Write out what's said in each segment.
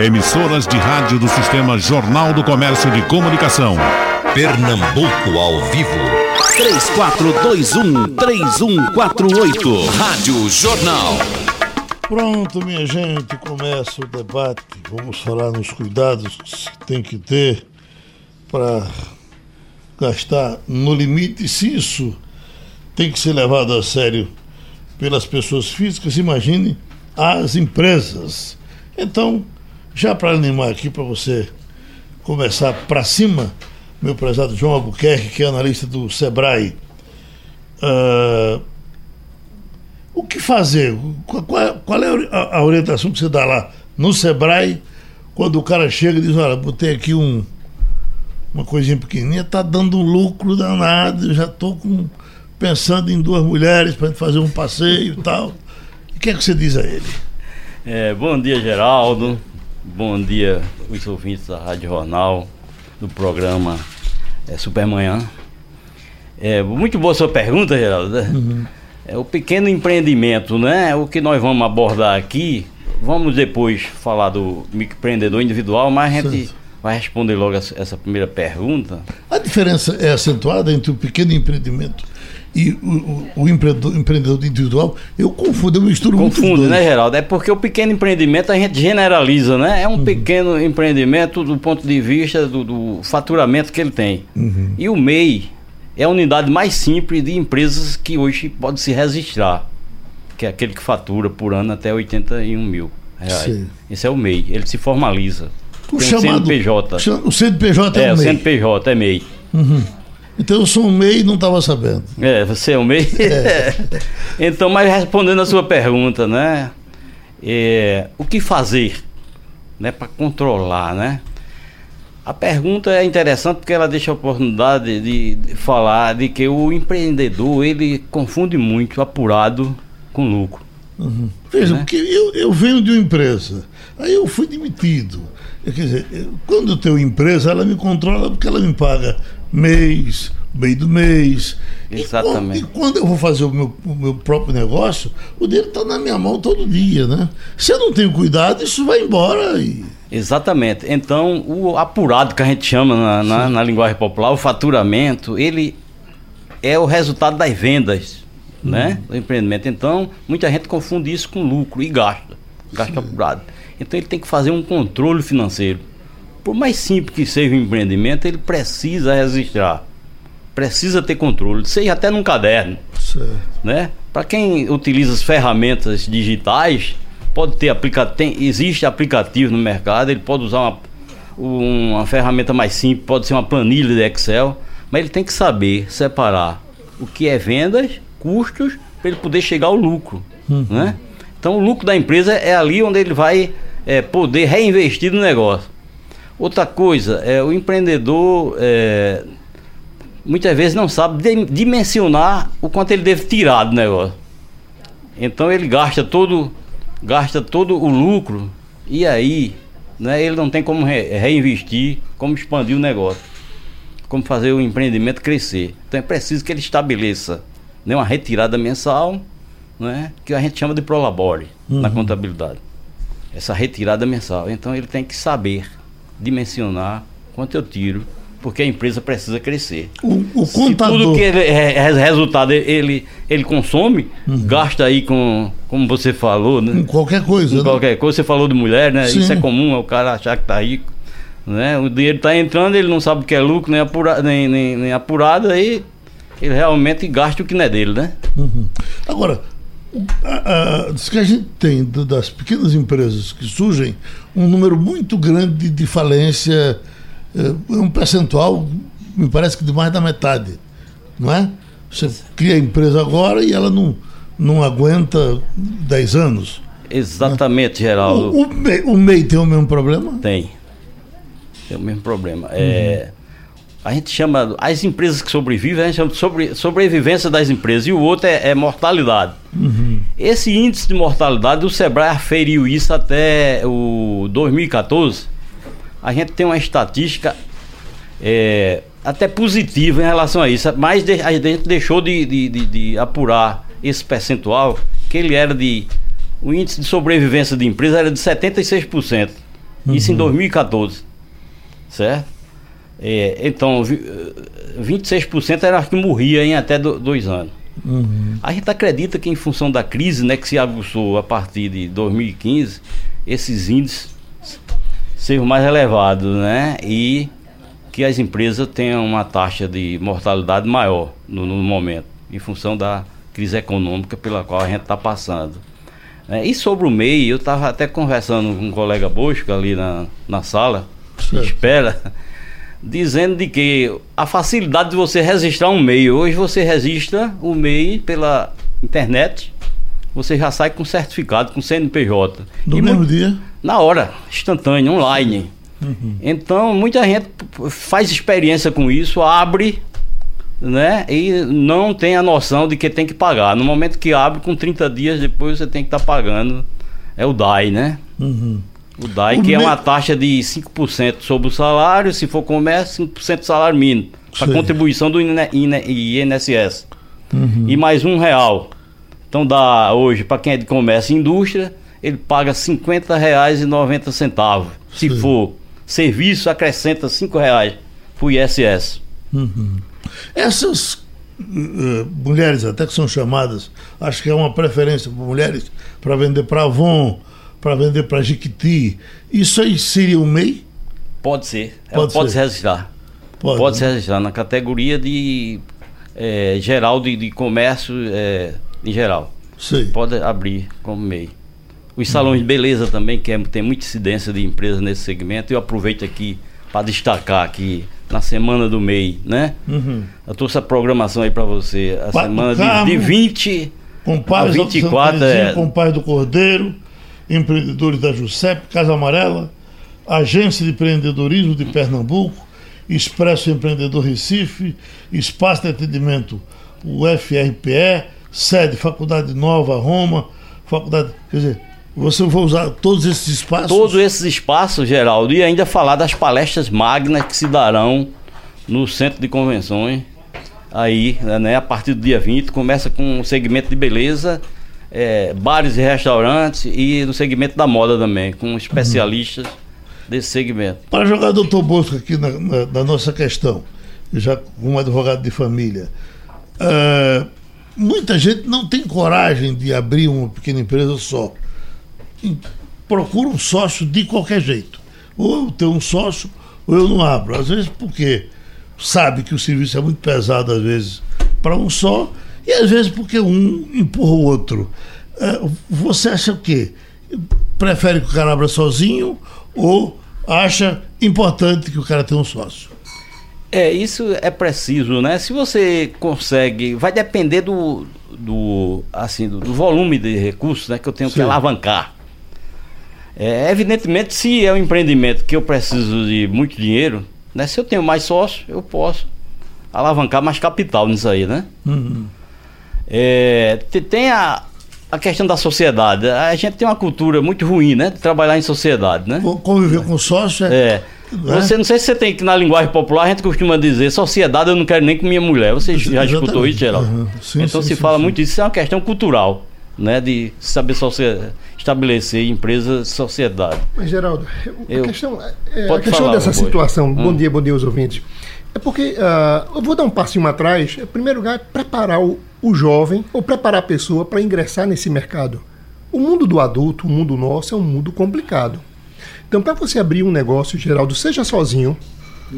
Emissoras de rádio do Sistema Jornal do Comércio de Comunicação. Pernambuco ao vivo. 3421-3148. Rádio Jornal. Pronto, minha gente, começa o debate. Vamos falar nos cuidados que se tem que ter para gastar no limite. Se isso tem que ser levado a sério pelas pessoas físicas, imagine as empresas. Então, já para animar aqui para você começar para cima, meu prezado João Albuquerque, que é analista do Sebrae. Uh, o que fazer? Qual, qual é a, orientação que você dá lá no Sebrae quando o cara chega e diz, olha, botei aqui um, uma coisinha pequenininha, tá dando um lucro danado, já estou com, pensando em duas mulheres para fazer um passeio e tal. O que é que você diz a ele? É, bom dia, Geraldo. Bom dia, os ouvintes da Rádio Jornal, do programa é, Supermanhã. É, muito boa sua pergunta, Geraldo. Né? Uhum. É, o pequeno empreendimento, né? O que nós vamos abordar aqui, vamos depois falar do empreendedor individual, mas a gente vai responder logo essa primeira pergunta. A diferença é acentuada entre o pequeno empreendimento e o, o, o empreendedor, empreendedor, individual, eu confundo, eu misturo Confundo, né, Geraldo? É porque o pequeno empreendimento a gente generaliza, né? É um uhum. pequeno empreendimento do ponto de vista do, do faturamento que ele tem. Uhum. E o MEI é a unidade mais simples de empresas que hoje pode se registrar, que é aquele que fatura por ano até 81 mil reais. Sim. Esse é o MEI, ele se formaliza. O chamado, CNPJ. O CNPJ é, é o MEI. É, o CNPJ é MEI. Uhum. Então eu sou um MEI e não estava sabendo. É, você é um MEI? É. então, mas respondendo a sua pergunta, né? É, o que fazer né, para controlar, né? A pergunta é interessante porque ela deixa a oportunidade de, de falar de que o empreendedor ele confunde muito apurado com lucro. Uhum. Veja, né? porque eu, eu venho de uma empresa, aí eu fui demitido. Quer dizer, quando eu tenho empresa, ela me controla porque ela me paga mês, meio do mês. Exatamente. E, e quando eu vou fazer o meu, o meu próprio negócio, o dinheiro está na minha mão todo dia, né? Se eu não tenho cuidado, isso vai embora e. Exatamente. Então, o apurado que a gente chama na, na, na linguagem popular, o faturamento, ele é o resultado das vendas, uhum. né? Do empreendimento. Então, muita gente confunde isso com lucro e gasta. Gasta Sim. apurado. Então, ele tem que fazer um controle financeiro. Por mais simples que seja o empreendimento, ele precisa registrar. Precisa ter controle, seja até num caderno. Certo. Né? Para quem utiliza as ferramentas digitais, pode ter aplicativo, existe aplicativo no mercado, ele pode usar uma, uma ferramenta mais simples, pode ser uma planilha de Excel, mas ele tem que saber separar o que é vendas, custos, para ele poder chegar ao lucro. Uhum. Né? Então o lucro da empresa é ali onde ele vai é, poder reinvestir no negócio. Outra coisa, é, o empreendedor é, muitas vezes não sabe dimensionar o quanto ele deve tirar do negócio. Então ele gasta todo gasta todo o lucro e aí né, ele não tem como re reinvestir, como expandir o negócio, como fazer o empreendimento crescer. Então é preciso que ele estabeleça né, uma retirada mensal, né, que a gente chama de prolabore uhum. na contabilidade. Essa retirada mensal. Então ele tem que saber dimensionar quanto eu tiro porque a empresa precisa crescer. O, o contador... Se tudo que ele, é, resultado ele, ele consome, uhum. gasta aí com, como você falou, né? Com qualquer coisa. Com né? qualquer coisa. Você falou de mulher, né? Sim. Isso é comum, é o cara achar que tá rico. Né? O dinheiro está entrando, ele não sabe o que é lucro, nem, apura, nem, nem, nem apurado, aí ele realmente gasta o que não é dele, né? Uhum. Agora, a, a, diz que a gente tem das pequenas empresas que surgem um número muito grande de, falência é, é um percentual, me parece que de mais da metade, não é? Você cria a empresa agora e ela não, não aguenta 10 anos. Exatamente, né? Geraldo. O, o, MEI, o MEI tem o mesmo problema? Tem. Tem o mesmo problema. Uhum. É, a gente chama, as empresas que sobrevivem, a gente chama de sobre, sobrevivência das empresas, e o outro é, é mortalidade. Uhum. Esse índice de mortalidade, o Sebrae aferiu isso até o 2014 a gente tem uma estatística é, até positiva em relação a isso, mas a gente deixou de, de, de, de, apurar esse percentual, que ele era de. O índice de sobrevivência de empresa era de 76%. Isso em 2014. Certo? É, então, vi- eh, 26% era que morria em até do- dois anos. A gente acredita que em função da crise né, que se aguçou a partir de 2015, esses índices sejam mais elevados, né? E que as empresas tenham uma taxa de mortalidade maior no, no momento, em função da crise econômica pela qual a gente está passando. É, e sobre o MEI, eu estava até conversando com um colega Bosco ali na, na sala, Certo. espera, dizendo de que a facilidade de você registrar um MEI, hoje você registra o MEI pela internet, você já sai com certificado, com CNPJ. No mesmo dia? na hora, instantâneo, online. Então, muita gente faz experiência com isso, abre, né? E não tem a noção de que tem que pagar. No momento que abre, com 30 dias depois você tem que estar pagando. É o DAI, né? Uhum. O DAI, O que é me- uma taxa de 5% sobre o salário, se for comércio, 5% do salário mínimo. Para contribuição do INSS. Uhum. E mais um real. Então dá hoje, para quem é de comércio e indústria, ele paga R$ 50,90. Se Sim. for serviço, acrescenta 5 reais para o ISS. Essas eh, mulheres, até que são chamadas, acho que é uma preferência para mulheres para vender para Avon, para vender para Jiquiti. Isso aí seria o MEI? Pode ser. Pode ser. se registrar. Pode, Pode, né? se registrar na categoria de eh, geral de, de comércio eh, em geral. Sei. Pode abrir como MEI. Os salões de beleza também, que é- tem muita incidência de empresas nesse segmento. Eu aproveito aqui para destacar aqui na semana do MEI, né? Uhum. Eu trouxe a programação aí para você. A Pa- semana de, de 20. Com pais A 24 da é- com pais do Cordeiro, empreendedores da Jusep, Casa Amarela, Agência de Empreendedorismo de Pernambuco, Expresso Empreendedor Recife, Espaço de Atendimento, o FRPE, sede Faculdade Nova Roma, Faculdade. Quer dizer, você vai usar todos esses espaços? Todos esses espaços, Geraldo, e ainda falar das palestras magnas que se darão no Centro de Convenções. Aí, né, a partir do dia 20, começa com o segmento de beleza, eh, bares e restaurantes e no segmento da moda também, com especialistas desse segmento. Para jogar doutor Bosco aqui na, na- na nossa questão, já como advogado de família, ah, muita gente não tem coragem de abrir uma pequena empresa só. Procura um sócio de qualquer jeito. Ou eu tenho um sócio, ou eu não abro. Às vezes porque sabe que o serviço é muito pesado, às vezes, para um só, e às vezes porque um empurra o outro. Ah, você acha o quê? Prefere que o cara abra sozinho ou acha importante que o cara tenha um sócio? É, isso é preciso, né? Se você consegue, vai depender do, do assim, do, do volume de recursos, né, que eu tenho que Sim. alavancar. É, evidentemente, se é um empreendimento que eu preciso de muito dinheiro, né, se eu tenho mais sócio, eu posso alavancar mais capital nisso aí, né? É, te- tem a, a questão da sociedade. A gente tem uma cultura muito ruim, né, de trabalhar em sociedade, né? Con- Conviver com sócio é. É. Né? Você não sei se você tem que na linguagem popular a gente costuma dizer sociedade eu não quero nem com minha mulher. Você já Exatamente. escutou isso, Geraldo? Aham. Sim, então sim, se sim, fala muito disso, isso é uma questão cultural, né? De saber estabelecer empresa sociedade. Mas, Geraldo, a Eu- questão, é, a Pode questão falar, dessa situação, bom Hum. dia, bom dia aos ouvintes, é porque ah, eu vou dar um passinho atrás. Em primeiro lugar, é preparar o, o jovem ou preparar a pessoa para ingressar nesse mercado. O mundo do adulto, o mundo nosso, é um mundo complicado. Então, para você abrir um negócio, Geraldo, seja sozinho,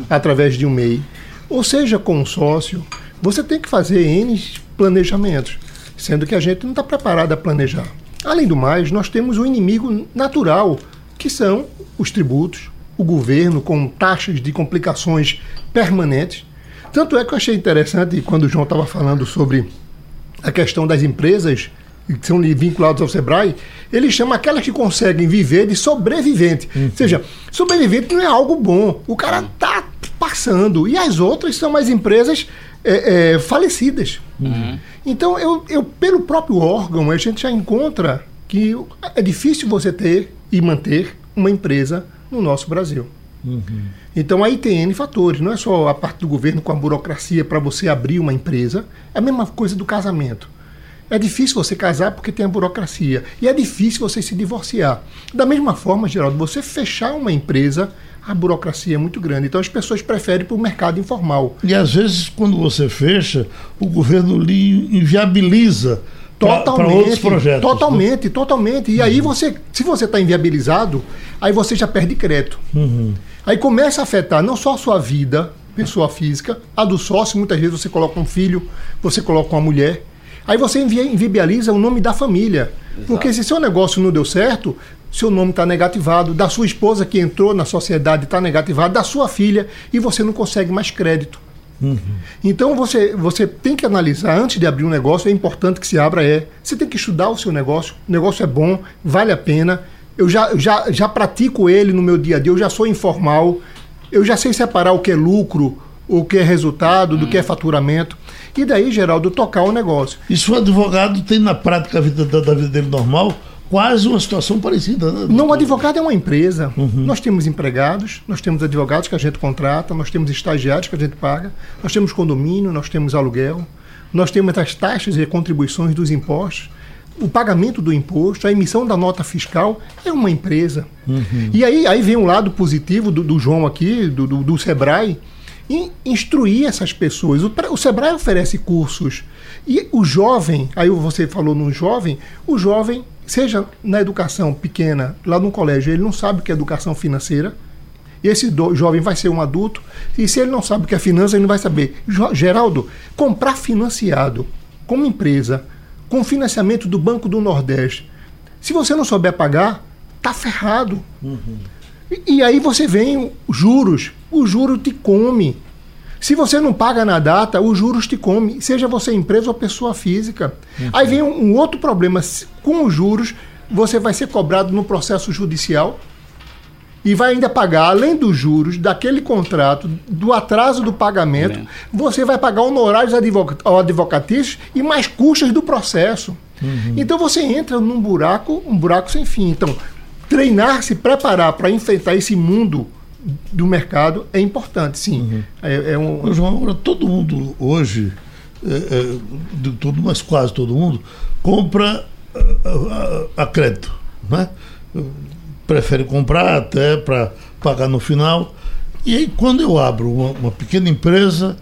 através de um MEI, ou seja com um sócio, você tem que fazer N planejamentos, sendo que a gente não está preparado a planejar. Além do mais, nós temos um inimigo natural, que são os tributos, o governo com taxas de complicações permanentes. Tanto é que eu achei interessante quando o João estava falando sobre a questão das empresas que são vinculadas ao Sebrae, ele chama aquelas que conseguem viver de sobrevivente. Ou seja, sobrevivente não é algo bom. O cara tá passando. E as outras são as empresas é, é, falecidas. Então, eu, eu, pelo próprio órgão, a gente já encontra que é difícil você ter e manter uma empresa no nosso Brasil. Então aí tem N fatores, não é só a parte do governo com a burocracia para você abrir uma empresa, é a mesma coisa do casamento. É difícil você casar porque tem a burocracia. E é difícil você se divorciar. Da mesma forma, Geraldo, você fechar uma empresa, a burocracia é muito grande. Então as pessoas preferem para o mercado informal. E às vezes, quando você fecha, o governo lhe inviabiliza para outros projetos. Totalmente, né? totalmente. E uhum. aí você, se você está inviabilizado, aí você já perde crédito. Uhum. Aí começa a afetar não só a sua vida, pessoa física, a do sócio, muitas vezes você coloca um filho, você coloca uma mulher. Aí você inviabiliza o nome da família. Exato. Porque se seu negócio não deu certo, seu nome está negativado, da sua esposa que entrou na sociedade está negativado, da sua filha, e você não consegue mais crédito. Uhum. Então você, você tem que analisar, antes de abrir um negócio, é importante que se abra, é. Você tem que estudar o seu negócio, o negócio é bom, vale a pena. Eu já, já, já pratico ele no meu dia a dia, eu já sou informal, eu já sei separar o que é lucro, o que é resultado, do que é faturamento. E daí, Geraldo, tocar o negócio. E se o advogado tem na prática a vida, da, da vida dele normal, quase uma situação parecida. Né? Não, o advogado é uma empresa. Uhum. Nós temos empregados, nós temos advogados que a gente contrata, nós temos estagiários que a gente paga, nós temos condomínio, nós temos aluguel, nós temos as taxas e contribuições dos impostos. O pagamento do imposto, a emissão da nota fiscal é uma empresa. Uhum. E aí, aí vem um lado positivo do, do João aqui, do, do, do Sebrae, em instruir essas pessoas. O, o Sebrae oferece cursos. E o jovem, aí você falou no jovem, o jovem seja na educação pequena, lá no colégio, ele não sabe o que é educação financeira. E esse do, jovem vai ser um adulto. E se ele não sabe o que é finança, ele não vai saber. Geraldo, comprar financiado como empresa, com financiamento do Banco do Nordeste, se você não souber pagar, tá ferrado. Uhum. E, e aí você vem juros. O juro te come. Se você não paga na data, os juros te come, seja você empresa ou pessoa física. Uhum. Aí vem um, um, outro problema. Com os juros, você vai ser cobrado no processo judicial e vai ainda pagar, além dos juros daquele contrato, do atraso do pagamento, Bem. você vai pagar honorários advocatícios e mais custas do processo. Uhum. Então você entra num buraco, um buraco sem fim. Então, treinar, se preparar para enfrentar esse mundo do mercado é importante, sim. Uhum. É, é um... João, agora todo mundo hoje, é, é, de todo, mas quase todo mundo, compra a, a, a crédito. Né? Prefere comprar até para pagar no final. E aí, quando eu abro uma, uma pequena empresa,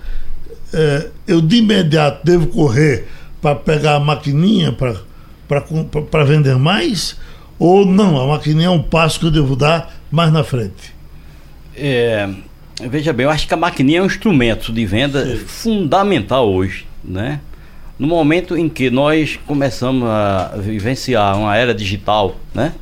é, eu de imediato devo correr para pegar a maquininha para vender mais? Ou não, a maquininha é um passo que eu devo dar mais na frente? É, veja bem, eu acho que a maquininha é um instrumento de venda Sim. fundamental hoje, né? No momento em que nós começamos a vivenciar uma era digital, né?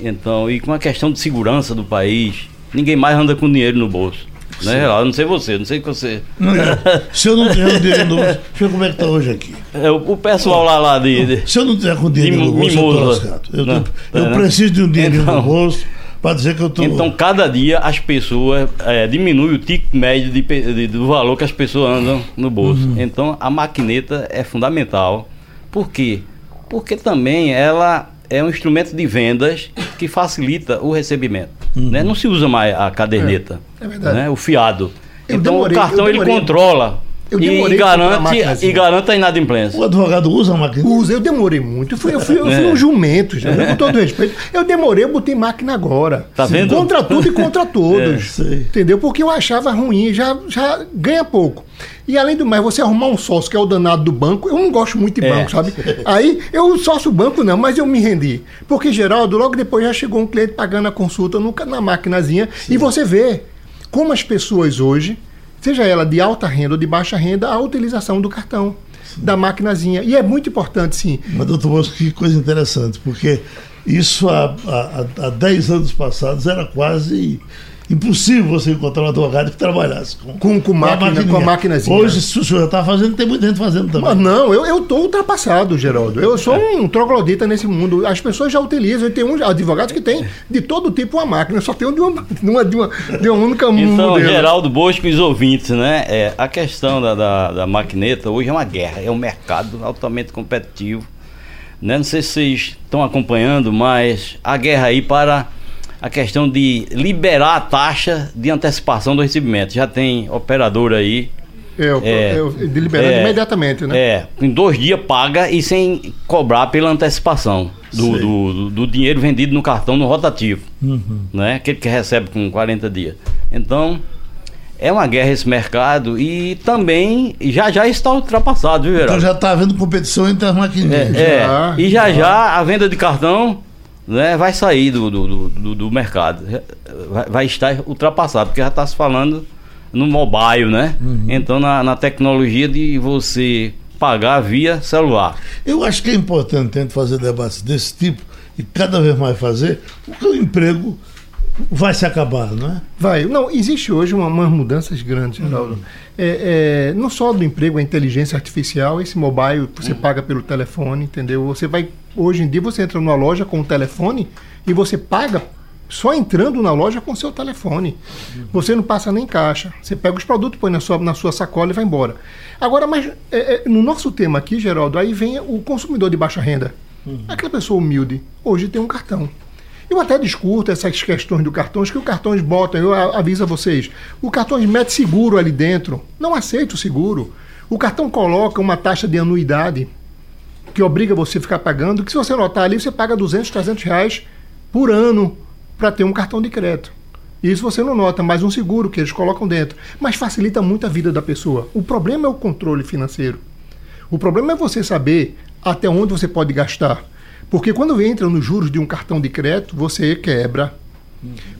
Então, e com a questão de segurança do país, ninguém mais anda com dinheiro no bolso. Né, Eu não sei você, não sei que você. Não, se eu não tiver dinheiro no bolso, deixa como é que tá hoje aqui. É, o, o pessoal lá, lá de, de, Se eu não tiver com dinheiro no bolso, eu tô lascado. Eu, não, eu é, preciso de um dinheiro então, no bolso para dizer que eu tô. Então, cada dia as pessoas é, diminuem o ticket médio de, de, do valor que as pessoas andam no bolso. Uhum. Então, a maquineta é fundamental. Por quê? Porque também ela é um instrumento de vendas que facilita o recebimento. Uhum. Né? Não se usa mais a caderneta, é, é verdade. Né? o fiado. Eu então, demorei, o cartão ele controla. Eu e garante, e garante a inadimplência. O advogado usa a máquina? Usa, eu demorei muito. Eu fui, eu fui, eu fui É. um jumento, já, com todo respeito. Eu demorei, eu botei máquina agora. Tá vendo? Contra tudo e contra todos. É, entendeu? Porque eu achava ruim, já, já ganha pouco. E além do mais, você arrumar um sócio que é o danado do banco, eu não gosto muito de É. banco, sabe? Aí, eu sócio banco não, mas eu me rendi. Porque, Geraldo, logo depois já chegou um cliente pagando a consulta no, na maquinazinha e você vê como as pessoas hoje, seja ela de alta renda ou de baixa renda, a utilização do cartão, da maquinazinha. E é muito importante, sim. Mas, doutor Bosco, que coisa interessante, porque isso há, há, há 10 anos passados era quase impossível você encontrar um advogado que trabalhasse com, Com- com máquina- com a maquinazinha. Hoje, se o senhor está fazendo, tem muita gente fazendo também. Mas não, eu, eu tô ultrapassado, Geraldo. Eu sou um troglodita nesse mundo. As pessoas já utilizam. E tem uns advogados que tem de todo tipo uma máquina. Só tenho de uma, de uma, de uma, de uma única Então, modelo. Geraldo Bosco e os ouvintes, né? É, a questão da, da, da maquineta hoje é uma guerra, é um mercado altamente competitivo. Né? Não sei se vocês estão acompanhando, mas a guerra aí para a questão de liberar a taxa de antecipação do recebimento. Já tem operador aí É, o- É. é o- deliberando É. imediatamente, né? É, em dois dias paga e sem cobrar pela antecipação do, do, do- do dinheiro vendido no cartão no rotativo. Né? Aquele que recebe com 40 dias. Então, é uma guerra esse mercado e também já já está ultrapassado, viu, Então Geraldo? já está havendo competição entre as maquininhas. É, Já, e já já. já a venda de cartão né, vai sair do, do, do, do- do mercado. Vai, vai estar ultrapassado, porque já está se falando no mobile, né? Então na, na tecnologia de você pagar via celular. Eu acho que é importante a gente fazer debates desse tipo e cada vez mais fazer, porque o emprego vai se acabar, não é? Vai. Não, existe hoje uma- umas mudanças grandes, Geraldo. É, é, não só do emprego, a inteligência artificial, esse mobile você paga pelo telefone, entendeu? Você vai. Hoje em dia você entra numa loja com o telefone e você paga só entrando na loja com o seu telefone. Você não passa nem caixa. Você pega os produtos, põe na sua, na sua sacola e vai embora. Agora, mas é, é, no nosso tema aqui, Geraldo, aí vem o consumidor de baixa renda. Aquela pessoa humilde, hoje tem um cartão. Eu até discuto essas questões do cartões, que o cartões botam, eu aviso a vocês, o cartões mete seguro ali dentro, não aceita o seguro. O cartão coloca uma taxa de anuidade que obriga você a ficar pagando, que se você notar ali, você paga 200, 300 reais por ano para ter um cartão de crédito. Isso você não nota, mais um seguro que eles colocam dentro. Mas facilita muito a vida da pessoa. O problema é o controle financeiro. O problema é você saber até onde você pode gastar. Porque quando entra nos juros de um cartão de crédito, você quebra.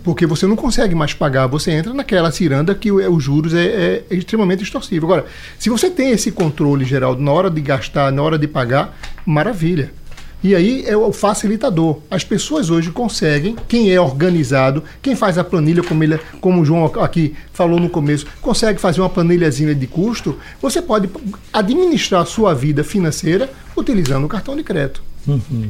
Porque você não consegue mais pagar, você entra naquela ciranda que o- os juros é, é extremamente extorsivo. Agora, se você tem esse controle, Geraldo, na hora de gastar, na hora de pagar, maravilha. E aí é o facilitador. As pessoas hoje conseguem, quem é organizado, quem faz a planilha, como, ele, como o João aqui falou no começo, consegue fazer uma planilhazinha de custo, você pode administrar a sua vida financeira utilizando o cartão de crédito.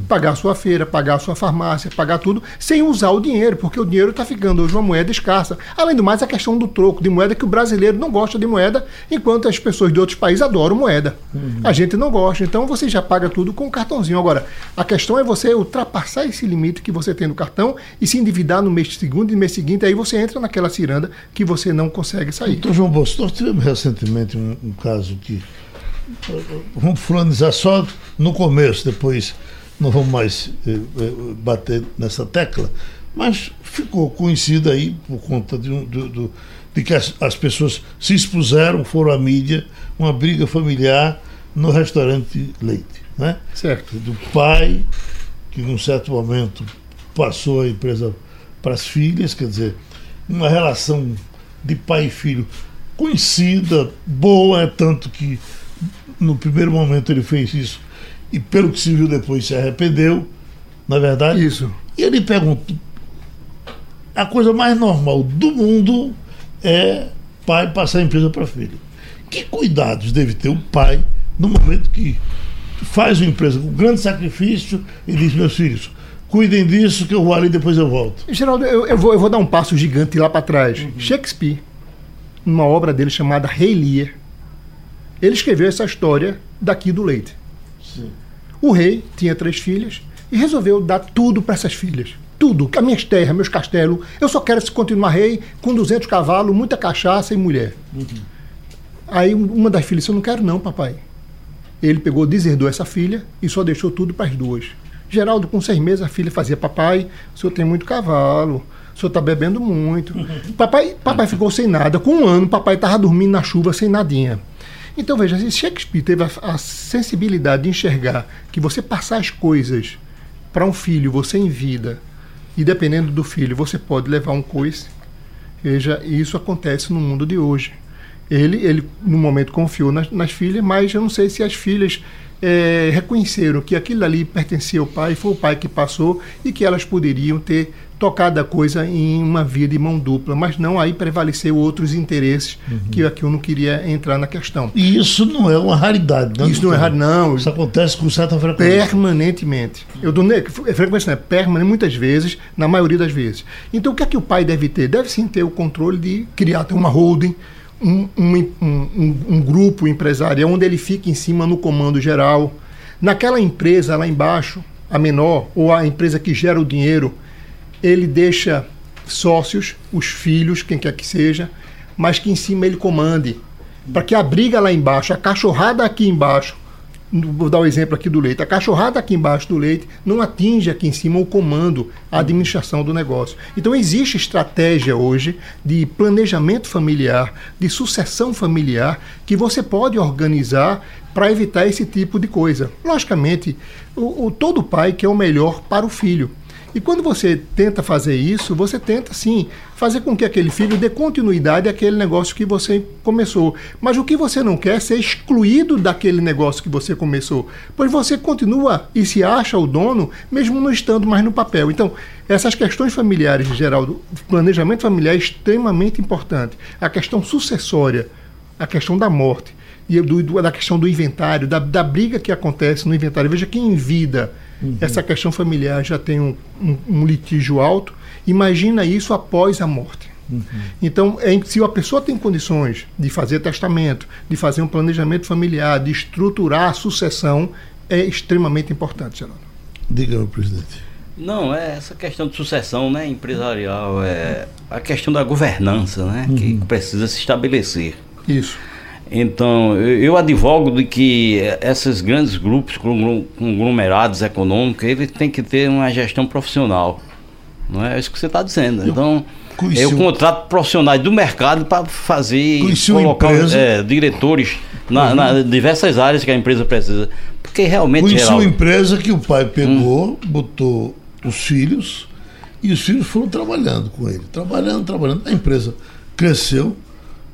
Pagar a sua feira, pagar a sua farmácia, pagar tudo, sem usar o dinheiro, porque o dinheiro está ficando hoje uma moeda escassa. Além do mais, a questão do troco de moeda, que o brasileiro não gosta de moeda, enquanto as pessoas de outros países adoram moeda. A gente não gosta, então você já paga tudo com o cartãozinho. Agora, a questão é você ultrapassar esse limite que você tem no cartão e se endividar no mês segundo e no mês seguinte, aí você entra naquela ciranda que você não consegue sair. Doutor João Bosco, nós tivemos recentemente um, um caso que. eh, Vamos fulanizar só no começo, depois não vamos mais eh, eh, bater nessa tecla, mas ficou conhecido aí por conta de, um- do- do- de que as, as pessoas se expuseram, foram à mídia, uma briga familiar no restaurante Leite. Né? Certo. do pai, que num certo momento passou a empresa para as filhas, quer dizer, uma relação de pai e filho conhecida, boa, é tanto que no primeiro momento ele fez isso e pelo que se viu depois se arrependeu, na é verdade. Isso. E ele pergunta: a coisa mais normal do mundo é pai passar a empresa para filho. Que cuidados deve ter o pai no momento que faz uma empresa com grande sacrifício e diz: meus filhos, cuidem disso que eu vou ali e depois eu volto. Geraldo, eu, eu vou, eu vou dar um passo gigante lá para trás. Shakespeare, numa obra dele chamada Rei Lear, ele escreveu essa história daqui do leite. Sim. O rei tinha três filhas e resolveu dar tudo para essas filhas. Tudo, as minhas terras, meus castelos. Eu só quero se continuar rei com 200 cavalos, muita cachaça e mulher. Aí um- uma das filhas disse: Eu não quero, não, papai. Ele pegou, deserdou essa filha e só deixou tudo para as duas. Geraldo, com seis meses, a filha fazia: Papai, o senhor tem muito cavalo, o senhor está bebendo muito. papai, papai ficou sem nada. Com um ano, papai estava dormindo na chuva sem nadinha. Então veja, se Shakespeare teve a, a sensibilidade de enxergar que você passar as coisas para um filho, você em vida, e dependendo do filho, você pode levar um coice. Veja, isso acontece no mundo de hoje. Ele, ele no momento, confiou nas, nas filhas, mas eu não sei se as filhas eh, reconheceram que aquilo ali pertencia ao pai, foi o pai que passou e que elas poderiam ter tocado a coisa em uma via de mão dupla, mas não aí prevaleceu outros interesses que aqui eu não queria entrar na questão. E isso não é uma raridade, né? Isso não é errado, não. Isso acontece com certa frequência. Permanentemente. Eu dou ne- é frequência, né? Permanente, muitas vezes, na maioria das vezes. Então, o que é que o pai deve ter? Deve sim ter o controle de criar ter uma holding, um, um, um, um- um grupo empresarial onde ele fique em cima no comando geral. Naquela empresa lá embaixo, a menor, ou a empresa que gera o dinheiro, ele deixa sócios, os filhos, quem quer que seja, mas que em cima ele comande. para que a briga lá embaixo, a cachorrada aqui embaixo, vou dar o um exemplo aqui do leite, a cachorrada aqui embaixo do leite não atinge aqui em cima o comando, a administração do negócio. Então existe estratégia hoje de planejamento familiar, de sucessão familiar, que você pode organizar para evitar esse tipo de coisa. Logicamente, o, o, todo pai quer o melhor para o filho. E quando você tenta fazer isso, você tenta sim fazer com que aquele filho dê continuidade àquele negócio que você começou. Mas o que você não quer é ser excluído daquele negócio que você começou, pois você continua e se acha o dono, mesmo não estando mais no papel. Então, essas questões familiares, Geraldo, planejamento familiar é extremamente importante. A questão sucessória, a questão da morte e do, da questão do inventário, da, da briga que acontece no inventário. Veja que em vida Uhum. Essa questão familiar já tem um, um, um, litígio alto. Imagina isso após a morte. Uhum. Então, é, se a pessoa tem condições de fazer testamento, de fazer um planejamento familiar, de estruturar a sucessão, é extremamente importante, Geraldo. Diga, meu presidente. Não, é essa questão de sucessão né, empresarial, é a questão da governança né, uhum. que precisa se estabelecer. Isso. Então, eu advogo de que esses grandes grupos conglomerados econômicos, eles têm que ter uma gestão profissional. Não é isso que você está dizendo. Então, eu contrato profissionais do mercado para fazer, colocar é, diretores na, uhum. na, diversas áreas que a empresa precisa. Porque realmente. Conheci geral... uma empresa que o pai pegou, hum. botou os filhos e os filhos foram trabalhando com ele. Trabalhando, trabalhando. A empresa cresceu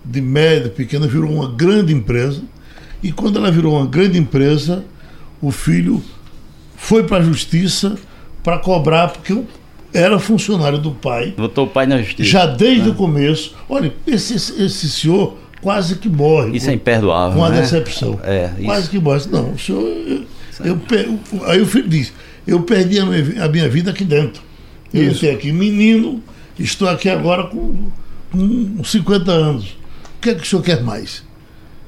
de média, pequena, virou uma grande empresa. E quando ela virou uma grande empresa, o filho foi para a justiça para cobrar, porque era funcionário do pai. Botou o pai na justiça. Já desde né? o começo. Olha, esse, esse senhor quase que morre. Isso com, é imperdoável. Com a né? decepção. É, quase que morre. Não, o senhor. Eu, eu, aí o filho diz: Eu perdi a minha, a minha vida aqui dentro. Eu estou aqui menino, estou aqui agora com, com 50 anos que é que o senhor quer mais?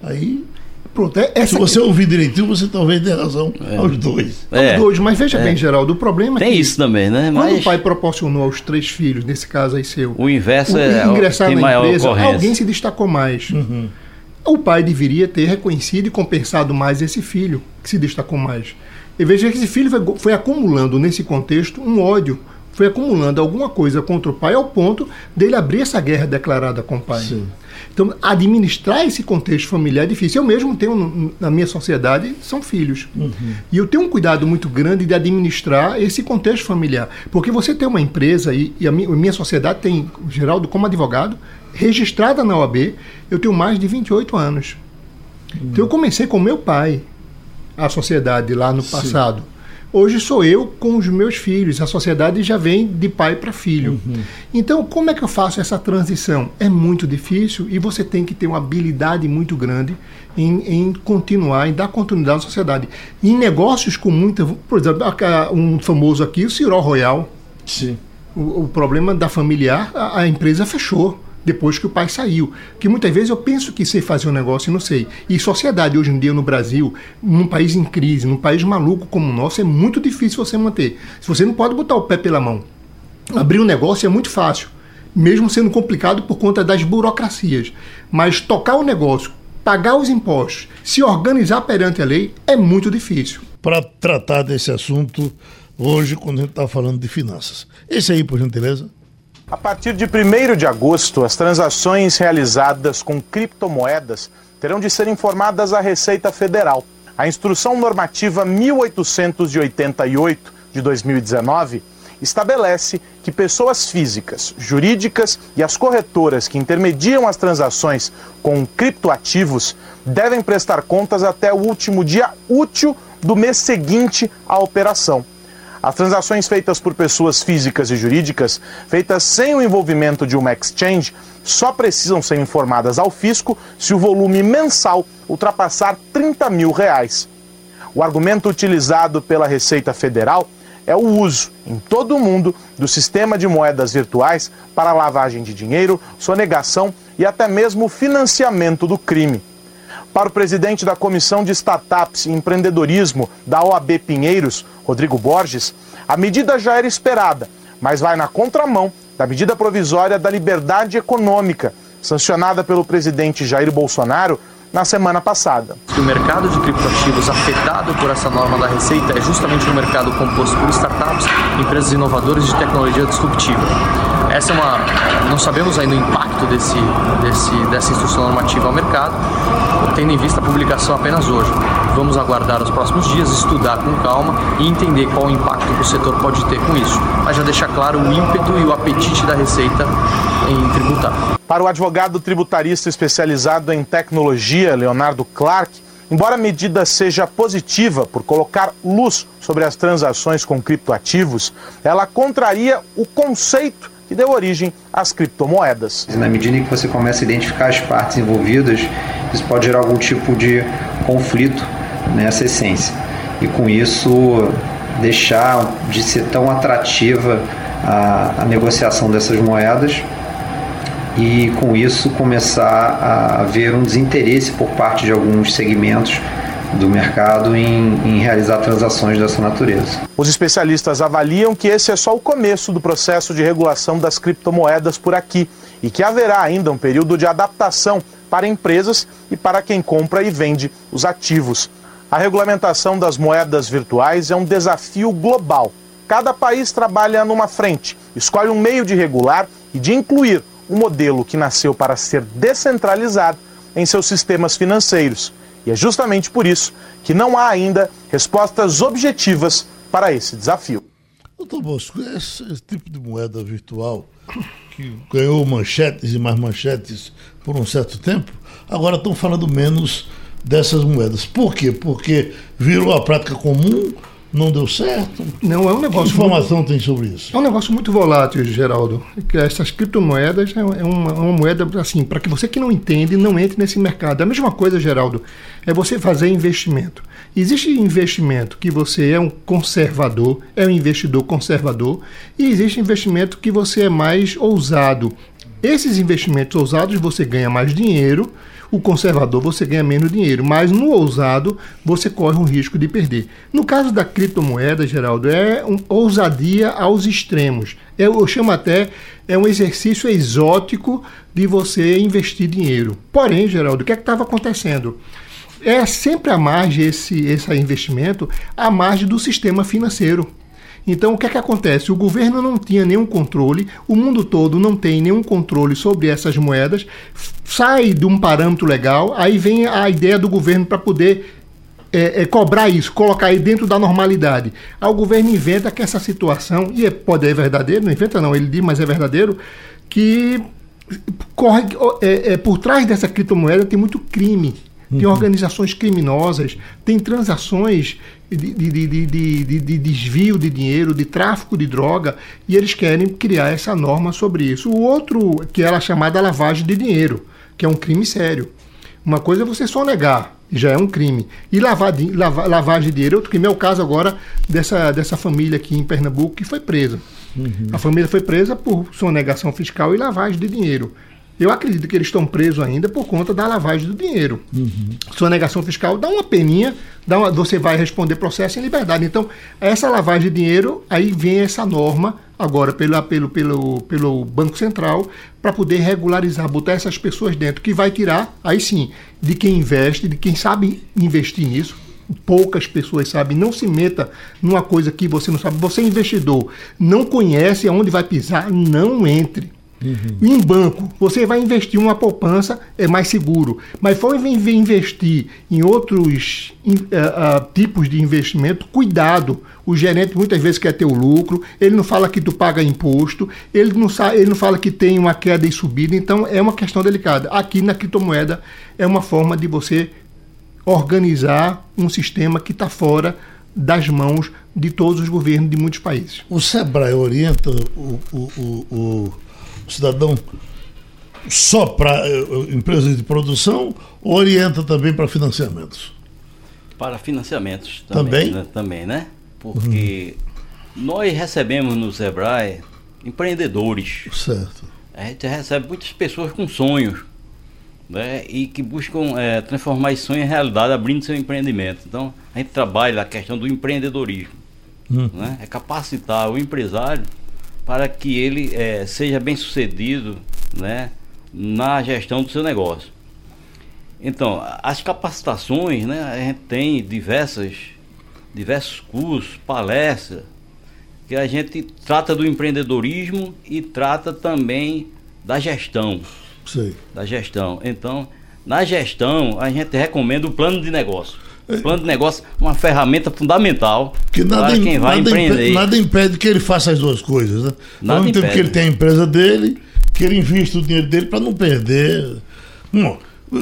Aí Pronto, é Se você ouvir direitinho, você talvez dê razão é. aos dois. É. Aos dois, mas veja é. bem, Geraldo, o problema Tem é que. isso também, né? Quando mas... o pai proporcionou aos três filhos, nesse caso aí seu. O inverso o, é. Ingressar na empresa, alguém se destacou mais. Uhum. O pai deveria ter reconhecido e compensado mais esse filho que se destacou mais. E veja que esse filho foi, foi acumulando nesse contexto um ódio foi acumulando alguma coisa contra o pai ao ponto dele abrir essa guerra declarada com o pai. Sim. Então, administrar esse contexto familiar é difícil. Eu mesmo tenho, na minha sociedade, são filhos. Uhum. E eu tenho um cuidado muito grande de administrar esse contexto familiar. Porque você tem uma empresa, e, e a, minha, a minha sociedade tem, Geraldo, como advogado, registrada na OAB, eu tenho mais de 28 anos. Uhum. Então, eu comecei com meu pai, a sociedade lá no Sim. passado. Hoje sou eu com os meus filhos. A sociedade já vem de pai para filho. Uhum. Então, como é que eu faço essa transição? É muito difícil e você tem que ter uma habilidade muito grande em, em continuar, em dar continuidade à sociedade. Em negócios com muita. Por exemplo, um famoso aqui, o Ciró Royal. Sim. O, o problema da familiar, a, a empresa fechou depois que o pai saiu. Que muitas vezes eu penso que sei fazer um negócio e não sei. E sociedade hoje em dia no Brasil, num país em crise, num país maluco como o nosso, é muito difícil você manter. Se você não pode botar o pé pela mão. Abrir um negócio é muito fácil, mesmo sendo complicado por conta das burocracias. Mas tocar o negócio, pagar os impostos, se organizar perante a lei é muito difícil. Para tratar desse assunto hoje, quando a gente está falando de finanças. Esse aí, por gentileza. A partir de 1 de agosto, as transações realizadas com criptomoedas terão de ser informadas à Receita Federal. A Instrução Normativa 1888 de 2019 estabelece que pessoas físicas, jurídicas e as corretoras que intermediam as transações com criptoativos devem prestar contas até o último dia útil do mês seguinte à operação. As transações feitas por pessoas físicas e jurídicas, feitas sem o envolvimento de uma exchange, só precisam ser informadas ao fisco se o volume mensal ultrapassar 30 mil reais. O argumento utilizado pela Receita Federal é o uso, em todo o mundo, do sistema de moedas virtuais para lavagem de dinheiro, sonegação e até mesmo financiamento do crime. Para o presidente da Comissão de Startups e Empreendedorismo da OAB Pinheiros, Rodrigo Borges, a medida já era esperada, mas vai na contramão da medida provisória da liberdade econômica, sancionada pelo presidente Jair Bolsonaro na semana passada. O mercado de criptoativos afetado por essa norma da Receita é justamente um mercado composto por startups, empresas inovadoras de tecnologia disruptiva. Essa é uma. Não sabemos ainda o impacto desse, desse, dessa instrução normativa ao mercado, tendo em vista a publicação apenas hoje. Vamos aguardar os próximos dias, estudar com calma e entender qual o impacto que o setor pode ter com isso. Mas já deixar claro o ímpeto e o apetite da Receita em tributar. Para o advogado tributarista especializado em tecnologia, Leonardo Clark, embora a medida seja positiva por colocar luz sobre as transações com criptoativos, ela contraria o conceito que deu origem às criptomoedas. Na medida em que você começa a identificar as partes envolvidas, isso pode gerar algum tipo de conflito nessa essência. E com isso, deixar de ser tão atrativa a, a negociação dessas moedas e com isso começar a haver um desinteresse por parte de alguns segmentos do mercado em, em, realizar transações dessa natureza. Os especialistas avaliam que esse é só o começo do processo de regulação das criptomoedas por aqui e que haverá ainda um período de adaptação para empresas e para quem compra e vende os ativos. A regulamentação das moedas virtuais é um desafio global. Cada país trabalha numa frente, escolhe um meio de regular e de incluir um modelo que nasceu para ser descentralizado em seus sistemas financeiros. E é justamente por isso que não há ainda respostas objetivas para esse desafio. Doutor Bosco, esse, esse tipo de moeda virtual que ganhou manchetes e mais manchetes por um certo tempo, agora estão falando menos dessas moedas. Por quê? Porque virou a prática comum não deu certo? Não, é um negócio. Que informação muito, tem sobre isso? É um negócio muito volátil, Geraldo. Essas criptomoedas é uma, é uma moeda, assim, para que você que não entende, não entre nesse mercado. A mesma coisa, Geraldo, é você fazer investimento. Existe investimento que você é um conservador, é um investidor conservador, e existe investimento que você é mais ousado. Esses investimentos ousados você ganha mais dinheiro o conservador você ganha menos dinheiro, mas no ousado você corre um risco de perder. No caso da criptomoeda, Geraldo, é uma ousadia aos extremos. Eu, eu chamo até é um exercício exótico de você investir dinheiro. Porém, Geraldo, o que é estava acontecendo? É sempre a margem esse, esse investimento, a margem do sistema financeiro. Então, o que é que acontece? O governo não tinha nenhum controle, o mundo todo não tem nenhum controle sobre essas moedas, sai de um parâmetro legal, aí vem a ideia do governo para poder é, é, cobrar isso, colocar aí dentro da normalidade. Aí o governo inventa que essa situação, e é, pode é verdadeiro, não inventa não, ele diz, mas é verdadeiro, que corre, é, é, por trás dessa criptomoeda tem muito crime tem uhum. organizações criminosas, tem transações de, de, de, de, desvio de dinheiro, de tráfico de droga, e eles querem criar essa norma sobre isso. O outro, que é a chamada lavagem de dinheiro, que é um crime sério. Uma coisa é você só negar, já é um crime. E lavar, lavar, lavagem de dinheiro é outro crime. É o caso agora dessa, dessa família aqui em Pernambuco que foi presa. Uhum. A família foi presa por sonegação fiscal e lavagem de dinheiro. Eu acredito que eles estão presos ainda por conta da lavagem do dinheiro. Uhum. Sonegação fiscal dá uma peninha, dá uma, você vai responder processo em liberdade. Então, essa lavagem de dinheiro, aí vem essa norma agora pelo, pelo, pelo, pelo Banco Central para poder regularizar, botar essas pessoas dentro, que vai tirar, aí sim, de quem investe, de quem sabe investir nisso, poucas pessoas sabem. Não se meta numa coisa que você não sabe. Você é investidor, não conhece aonde vai pisar, não entre. Uhum. Em banco, você vai investir uma poupança, é mais seguro. Mas for investir em outros uh, uh, tipos de investimento, cuidado. O gerente muitas vezes quer ter o lucro, ele não fala que tu paga imposto, ele não, ele não fala que tem uma queda e subida, então é uma questão delicada. Aqui na criptomoeda é uma forma de você organizar um sistema que está fora das mãos de todos os governos de muitos países. O Sebrae orienta o, o, o, o cidadão só para eh, empresas de produção ou orienta também para financiamentos? Para financiamentos também. Também, né? Também, né? Porque uhum. nós recebemos no Sebrae empreendedores. Certo. A gente recebe muitas pessoas com sonhos. Né, e que buscam é, transformar esse sonho em realidade, abrindo seu empreendimento. Então, a gente trabalha a questão do empreendedorismo. Hum. Né, é capacitar o empresário para que ele é, seja bem sucedido né, na gestão do seu negócio. Então, as capacitações, né? A gente tem diversas, diversos cursos, palestras, que a gente trata do empreendedorismo e trata também da gestão. Sei. Da gestão. Então, na gestão, a gente recomenda o plano de negócio. O plano de negócio é uma ferramenta fundamental Que nada, para quem vai nada, empreender. impede, nada impede que ele faça as duas coisas, né? Nada Ao mesmo tempo impede. que ele tem a empresa dele, que ele invista o dinheiro dele para não perder. Hum,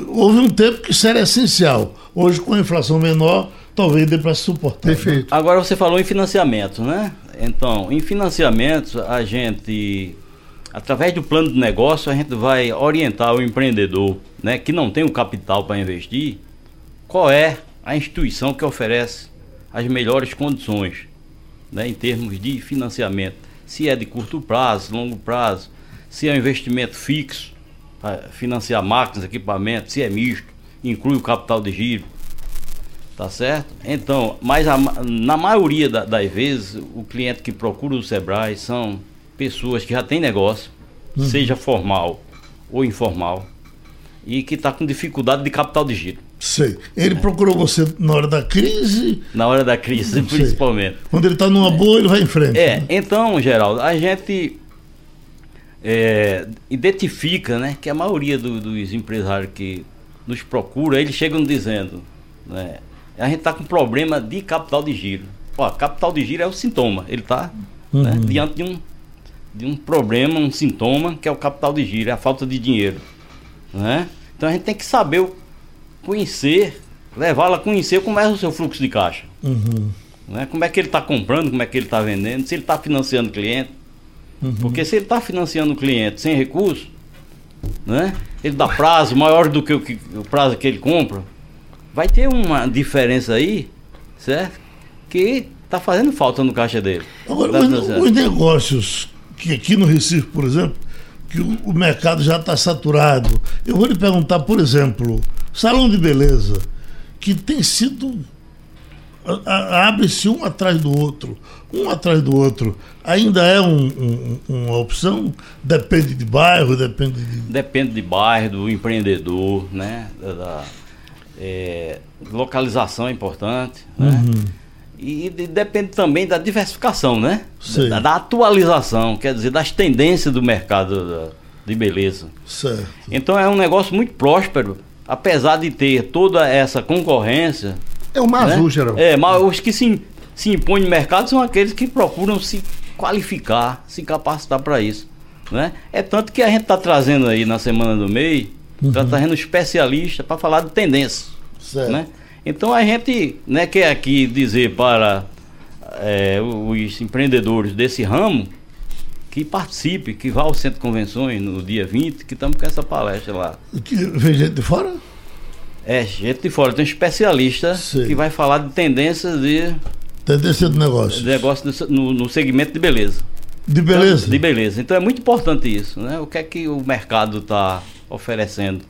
houve um tempo que isso era essencial. Hoje, com a inflação menor, talvez dê para se suportar. né? Perfeito. Agora você falou em financiamento, né? Então, em financiamentos, a gente, através do plano de negócio, a gente vai orientar o empreendedor, né, que não tem o capital para investir, qual é a instituição que oferece as melhores condições, né, em termos de financiamento. Se é de curto prazo, longo prazo, se é um investimento fixo, para financiar máquinas, equipamentos, se é misto, inclui o capital de giro. Tá certo? Então, mas a na maioria da- das vezes, o cliente que procura o Sebrae são pessoas que já têm negócio, seja formal ou informal, e que está com dificuldade de capital de giro. Sei. Ele procurou você na hora da crise, Na hora da crise, principalmente. quando ele está numa boa, ele vai em frente. É, né? então, Geraldo, a gente é, identifica né, que a maioria do- dos empresários que nos procura, eles chegam dizendo, né, a gente está com problema de capital de giro. Ó, capital de giro é o sintoma, ele está diante de um, de um problema, um sintoma, que é o capital de giro, é a falta de dinheiro. Né? Então a gente tem que saber, o- conhecer, levá-la a conhecer como é o seu fluxo de caixa Uhum. né? Como é que ele está comprando, como é que ele está vendendo, se ele está financiando o cliente. Porque se ele está financiando o cliente sem recurso, né? ele dá prazo maior do que o, que- o prazo que ele compra, vai ter uma diferença aí, certo? Que está fazendo falta no caixa dele. Agora, Tá os, os negócios que aqui no Recife, por exemplo, que o, o mercado já está saturado. Eu vou lhe perguntar, por exemplo, salão de beleza, que tem sido. Abre-se um atrás do outro, um atrás do outro. Ainda é um- um- uma opção? Depende de bairro, depende de. Depende de bairro, do empreendedor, né? Da, da- é, localização é importante, né? Uhum. E, de- depende também da diversificação, né? Da, da atualização, quer dizer, das tendências do mercado da- de beleza. Certo. Então é um negócio muito próspero, apesar de ter toda essa concorrência. É o mar né? azul, Geraldo. É, mas os que se, se impõem no mercado são aqueles que procuram se qualificar, se capacitar para isso. Né? É tanto que a gente está trazendo aí na semana do MEI, está trazendo especialista para falar de tendência. Certo. Né? Então a gente né, quer aqui dizer para é, os empreendedores desse ramo que participe, que vá ao Centro de Convenções no dia 20, que estamos com essa palestra lá. Que, vem gente de fora? É, gente de fora, tem um especialista Sei. que vai falar de tendências de, Tendência do negócio. de negócio no, no segmento de beleza. De beleza? De beleza. Então é muito importante isso, né? O que é que o mercado está oferecendo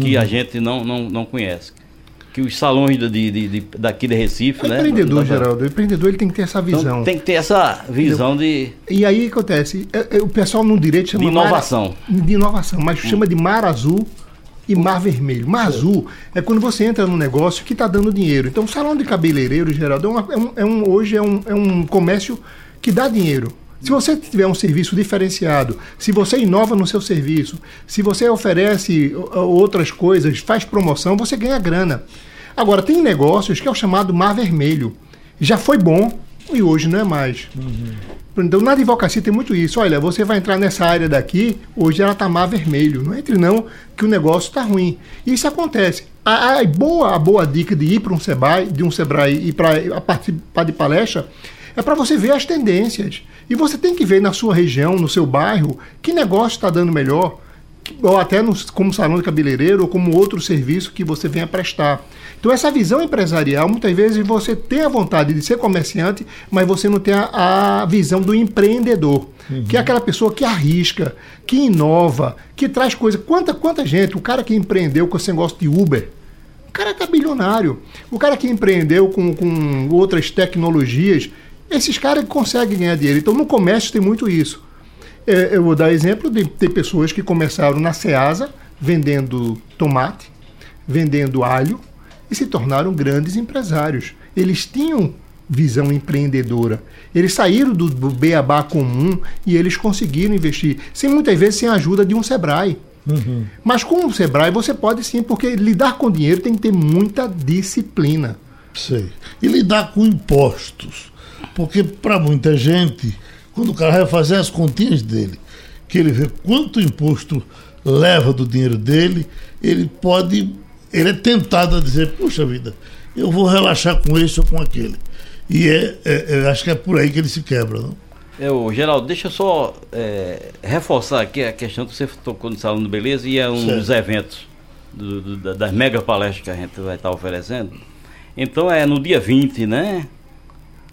que Uhum. a gente não, não, não conhece? Que os salões de, de, de- daqui de Recife, O né? empreendedor, da- Geraldo, o empreendedor ele tem que ter essa visão. Então, tem que ter essa visão de, E aí acontece, é- é, o pessoal no direito chama de inovação. mar- de inovação, mas chama de mar azul e mar vermelho. Mar azul é quando você entra num negócio que está dando dinheiro. Então, o salão de cabeleireiro, Geraldo, é, uma- é um, é um- hoje é um, é um comércio que dá dinheiro. Se você tiver um serviço diferenciado, se você inova no seu serviço, se você oferece outras coisas, faz promoção, você ganha grana. Agora, tem negócios que é o chamado mar vermelho. Já foi bom e hoje não é mais. Então, na advocacia tem muito isso. Olha, você vai entrar nessa área daqui, hoje ela está mar vermelho. Não entre não, que o negócio está ruim. Isso acontece. A, a boa, a boa dica de ir para um Sebrae, de um Sebrae e para participar de palestra, é para você ver as tendências. E você tem que ver na sua região, no seu bairro, que negócio está dando melhor ou até no, como salão de cabeleireiro ou como outro serviço que você venha prestar. Então essa visão empresarial, muitas vezes você tem a vontade de ser comerciante, mas você não tem a, a visão do empreendedor, que é aquela pessoa que arrisca, que inova, que traz coisa. Quanta, quanta gente, o cara que empreendeu com esse negócio de Uber, o cara tá bilionário. O cara que empreendeu com, com outras tecnologias, esses caras conseguem ganhar dinheiro. Então no comércio tem muito isso. É, eu vou dar exemplo de ter pessoas que começaram na Ceasa vendendo tomate, vendendo alho e se tornaram grandes empresários. Eles tinham visão empreendedora. Eles saíram do, do beabá comum e eles conseguiram investir, sem muitas vezes sem a ajuda de um Sebrae. Uhum. Mas com o Sebrae você pode sim, porque lidar com dinheiro tem que ter muita disciplina. Sei. E lidar com impostos. Porque para muita gente, quando o cara vai fazer as continhas dele, que ele vê quanto imposto leva do dinheiro dele, ele pode. Ele é tentado a dizer, puxa vida, eu vou relaxar com esse ou com aquele. E é, é, é acho que é por aí que ele se quebra, não? Eu, Geraldo, deixa eu só é, reforçar aqui a questão que você tocou no Salão do Beleza e é um Certo. dos eventos do- do- das mega palestras que a gente vai estar oferecendo. Então é no dia 20, né?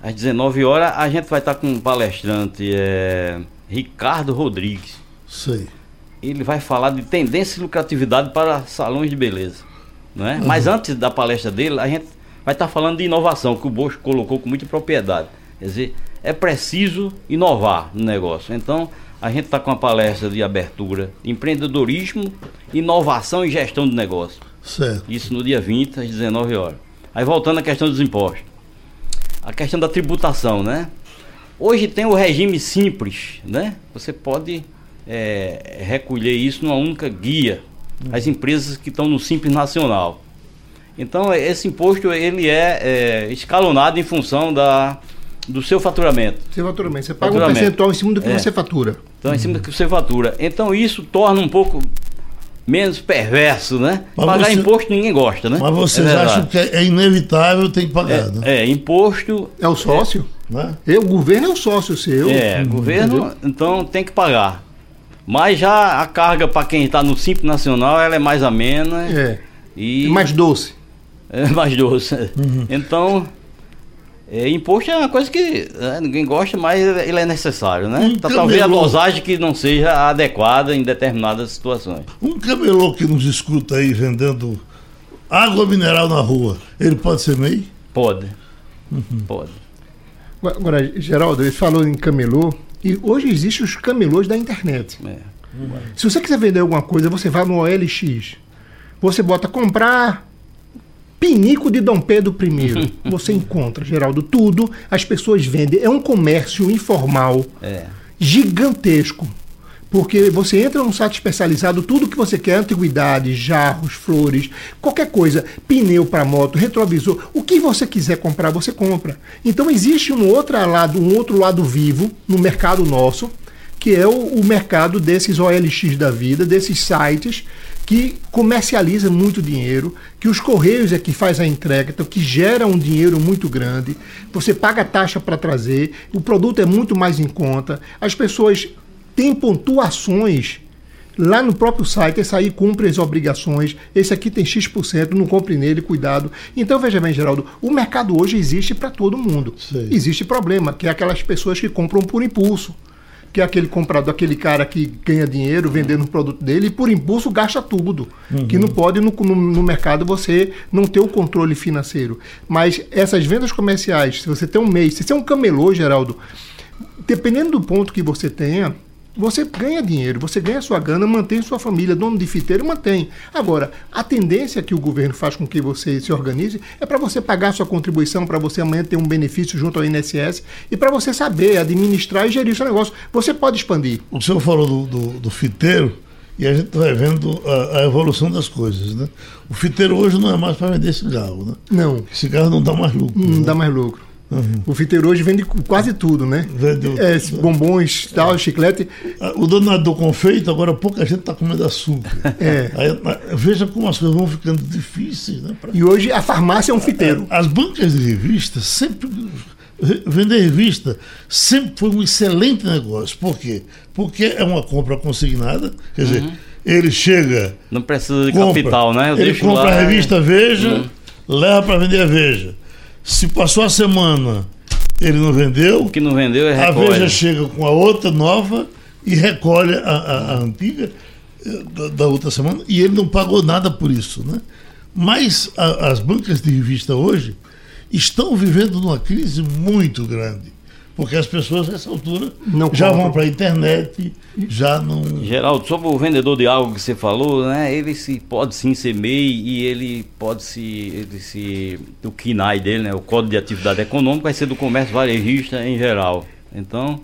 Às 19 horas, a gente vai estar com um palestrante, é, Ricardo Rodrigues. Sei. Ele vai falar de tendência e lucratividade para salões de beleza. Né? Mas antes da palestra dele, a gente vai estar falando de inovação, que o Bosco colocou com muita propriedade. Quer dizer, é preciso inovar no negócio. Então, a gente está com uma palestra de abertura, empreendedorismo, inovação e gestão de negócio. Certo. Isso no dia 20, às 19 horas. Aí voltando à questão dos impostos. A questão da tributação, né? Hoje tem o regime simples, né? Você pode é, recolher isso numa única guia. As empresas que estão no Simples Nacional. Então, esse imposto ele é, é, escalonado em função da, do seu faturamento. Seu faturamento. Você paga um Faturamento. percentual em cima do que É. você fatura. Então, em cima do que você fatura. Então, isso torna um pouco menos perverso, né? Mas Pagar você- imposto ninguém gosta, né? Mas vocês É acham que é inevitável, tem que pagar, né? É, imposto. É o sócio? Né? Eu, o governo é o sócio seu. É, governo, Entendeu? então tem que pagar. Mas já a carga para quem está no Simples Nacional, ela é mais amena É. e Mais doce. é mais doce. Então, é, imposto é uma coisa que né, ninguém gosta, mas ele é necessário, né? Um Tá, talvez a dosagem que não seja adequada em determinadas situações. Um camelô que nos escuta aí vendendo água mineral na rua, ele pode ser MEI? Pode. Pode. Agora, Geraldo, ele falou em camelô. E hoje existem os camelôs da internet. É. Se você quiser vender alguma coisa, você vai no OLX. Você bota comprar pinico de Dom Pedro I. Você encontra, Geraldo, tudo. As pessoas vendem. É um comércio informal É. gigantesco. Porque você entra num site especializado, tudo que você quer, antiguidades, jarros, flores, qualquer coisa, pneu para moto, retrovisor, o que você quiser comprar, você compra. Então existe um outro lado, um outro lado vivo no mercado nosso, que é o, o mercado desses OLX da vida, desses sites que comercializa muito dinheiro, que os correios é que faz a entrega, então que gera um dinheiro muito grande. Você paga taxa para trazer, o produto é muito mais em conta. As pessoas têm pontuações lá no próprio site, esse aí cumpre as obrigações, esse aqui tem X%, não compre nele, cuidado. Então, veja bem, Geraldo, o mercado hoje existe para todo mundo. Sei. Existe problema, que é aquelas pessoas que compram por impulso. Que é aquele comprador, aquele cara que ganha dinheiro vendendo o produto dele e por impulso gasta tudo. Que não pode no, no, no mercado você não ter o controle financeiro. Mas essas vendas comerciais, se você tem um mês, se você é um camelô, Geraldo, dependendo do ponto que você tenha, você ganha dinheiro, você ganha sua grana, mantém sua família, dono de fiteiro, mantém. Agora, a tendência que o governo faz com que você se organize é para você pagar sua contribuição, para você amanhã ter um benefício junto ao INSS e para você saber administrar e gerir seu negócio. Você pode expandir. O senhor falou do, do, do fiteiro e a gente vai vendo a, a evolução das coisas, né? O fiteiro hoje não é mais para vender cigarro, né? Não, Cigarro não dá mais lucro. não né? dá mais lucro. O fiteiro hoje vende quase tudo, né? Vende o- É, bombons, tal, chiclete. Ah, O danado do confeito, agora pouca gente está comendo açúcar. É. Aí, veja como as coisas vão ficando difíceis, né? pra- E hoje a farmácia é um fiteiro. As bancas de revista sempre. re- Vender revista sempre foi um excelente negócio. Por quê? Porque é uma compra consignada, quer dizer, ele chega. Não precisa de compra, capital, né? Eu ele deixo compra lá, a revista Veja, Hum. leva para vender a Veja. Se passou a semana, ele não vendeu, O que não vendeu é a recolhe. Veja chega com a outra nova e recolhe a, a- a antiga eh, da, da outra semana e ele não pagou nada por isso, né? Mas a- as bancas de revista hoje estão vivendo numa crise muito grande, Porque as pessoas, nessa altura, Não já compram. vão para a internet, já não. Geraldo, sobre o vendedor de algo que você falou, né? Ele se pode sim ser MEI e ele pode se. Ele se o KINAI dele, né? O Código de Atividade Econômica vai ser do comércio varejista em geral. Então,